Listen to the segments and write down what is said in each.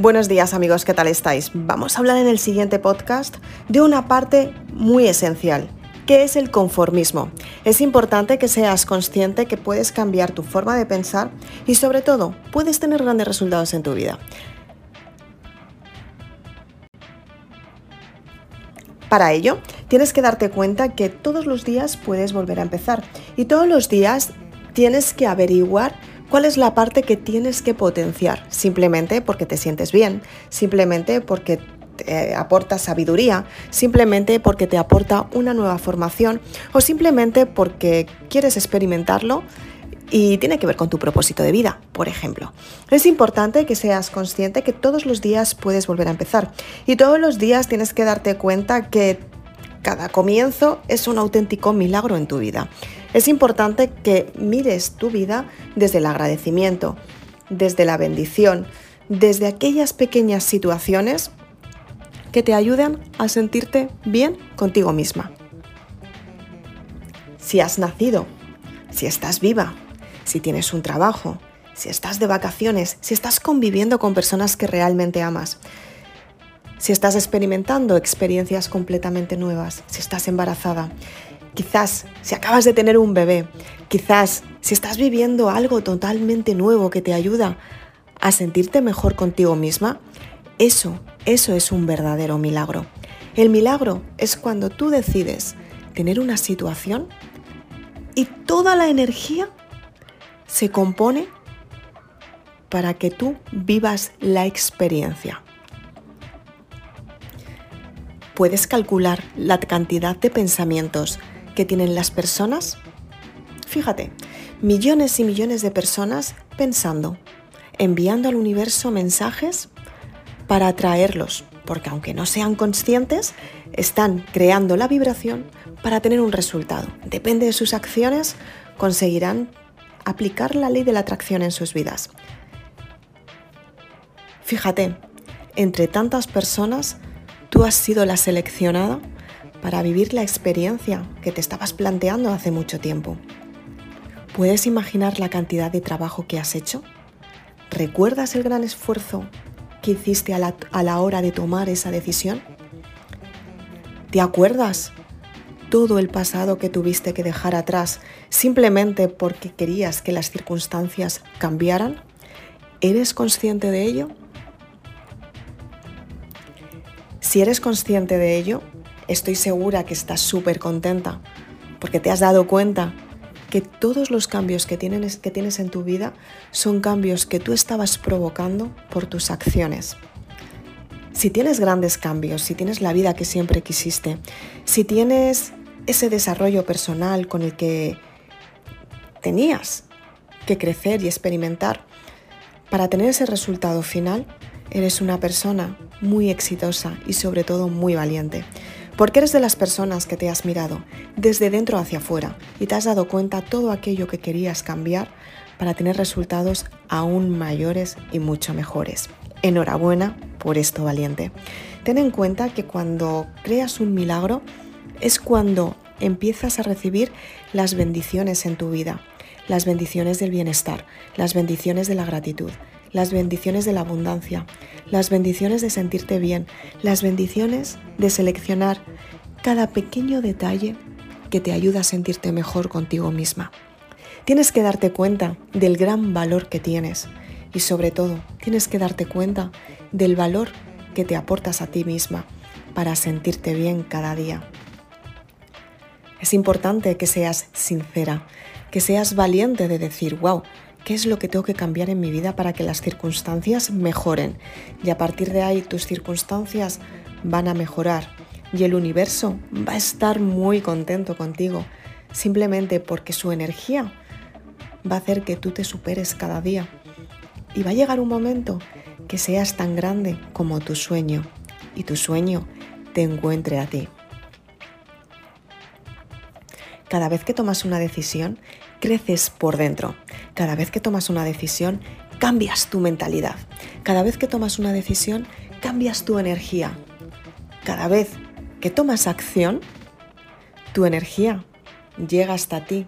Buenos días amigos, ¿qué tal estáis? Vamos a hablar en el siguiente podcast de una parte muy esencial, que es el conformismo. Es importante que seas consciente que puedes cambiar tu forma de pensar y sobre todo puedes tener grandes resultados en tu vida. Para ello, tienes que darte cuenta que todos los días puedes volver a empezar y todos los días tienes que averiguar cuál es la parte que tienes que potenciar, simplemente porque te sientes bien, simplemente porque te aporta sabiduría, simplemente porque te aporta una nueva formación o simplemente porque quieres experimentarlo y tiene que ver con tu propósito de vida, por ejemplo. Es importante que seas consciente que todos los días puedes volver a empezar y todos los días tienes que darte cuenta que cada comienzo es un auténtico milagro en tu vida. Es importante que mires tu vida desde el agradecimiento, desde la bendición, desde aquellas pequeñas situaciones que te ayudan a sentirte bien contigo misma. Si has nacido, si estás viva, si tienes un trabajo, si estás de vacaciones, si estás conviviendo con personas que realmente amas, si estás experimentando experiencias completamente nuevas, si estás embarazada, quizás si acabas de tener un bebé, quizás si estás viviendo algo totalmente nuevo que te ayuda a sentirte mejor contigo misma, eso, eso es un verdadero milagro. El milagro es cuando tú decides tener una situación y toda la energía se compone para que tú vivas la experiencia. ¿Puedes calcular la cantidad de pensamientos que tienen las personas? Fíjate, millones y millones de personas pensando, enviando al universo mensajes para atraerlos, porque aunque no sean conscientes, están creando la vibración para tener un resultado. Depende de sus acciones, conseguirán aplicar la ley de la atracción en sus vidas. Fíjate, entre tantas personas, tú has sido la seleccionada para vivir la experiencia que te estabas planteando hace mucho tiempo. ¿Puedes imaginar la cantidad de trabajo que has hecho? ¿Recuerdas el gran esfuerzo que hiciste a la, hora de tomar esa decisión? ¿Te acuerdas todo el pasado que tuviste que dejar atrás simplemente porque querías que las circunstancias cambiaran? ¿Eres consciente de ello? Si eres consciente de ello, estoy segura que estás súper contenta porque te has dado cuenta que todos los cambios que tienes, que tienes en tu vida son cambios que tú estabas provocando por tus acciones. Si tienes grandes cambios, si tienes la vida que siempre quisiste, si tienes ese desarrollo personal con el que tenías que crecer y experimentar para tener ese resultado final, eres una persona muy exitosa y sobre todo muy valiente. Porque eres de las personas que te has mirado desde dentro hacia afuera y te has dado cuenta todo aquello que querías cambiar para tener resultados aún mayores y mucho mejores. Enhorabuena por esto valiente. Ten en cuenta que cuando creas un milagro es cuando empiezas a recibir las bendiciones en tu vida, las bendiciones del bienestar, las bendiciones de la gratitud, las bendiciones de la abundancia, las bendiciones de sentirte bien, las bendiciones de seleccionar cada pequeño detalle que te ayuda a sentirte mejor contigo misma. Tienes que darte cuenta del gran valor que tienes y sobre todo tienes que darte cuenta del valor que te aportas a ti misma para sentirte bien cada día. Es importante que seas sincera, que seas valiente de decir, wow, ¿qué es lo que tengo que cambiar en mi vida para que las circunstancias mejoren? Y a partir de ahí tus circunstancias van a mejorar y el universo va a estar muy contento contigo, simplemente porque su energía va a hacer que tú te superes cada día. Y va a llegar un momento que seas tan grande como tu sueño y tu sueño te encuentre a ti. Cada vez que tomas una decisión, creces por dentro. Cada vez que tomas una decisión, cambias tu mentalidad. Cada vez que tomas una decisión, cambias tu energía. Cada vez que tomas acción, tu energía llega hasta ti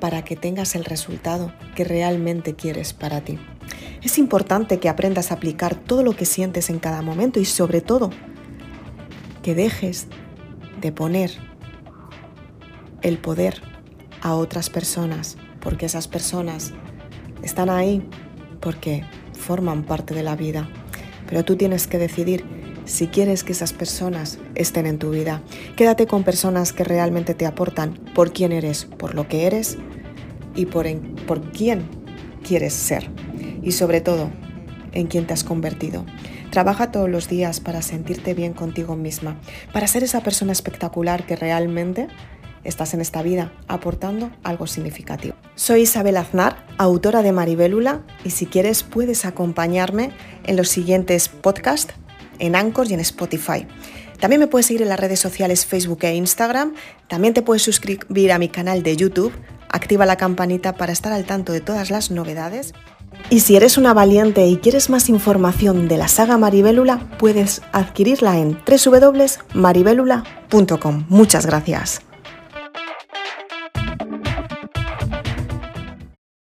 para que tengas el resultado que realmente quieres para ti. Es importante que aprendas a aplicar todo lo que sientes en cada momento y sobre todo que dejes de poner el poder a otras personas, porque esas personas están ahí porque forman parte de la vida. Pero tú tienes que decidir si quieres que esas personas estén en tu vida. Quédate con personas que realmente te aportan por quién eres, por lo que eres y por, por quién quieres ser. Y sobre todo, en quién te has convertido. Trabaja todos los días para sentirte bien contigo misma, para ser esa persona espectacular que realmente estás en esta vida aportando algo significativo. Soy Isabel Aznar, autora de Maribélula, y si quieres puedes acompañarme en los siguientes podcasts en Anchor y en Spotify. También me puedes seguir en las redes sociales Facebook e Instagram. También te puedes suscribir a mi canal de YouTube. Activa la campanita para estar al tanto de todas las novedades. Y si eres una valiente y quieres más información de la saga Maribélula, puedes adquirirla en www.maribélula.com. Muchas gracias.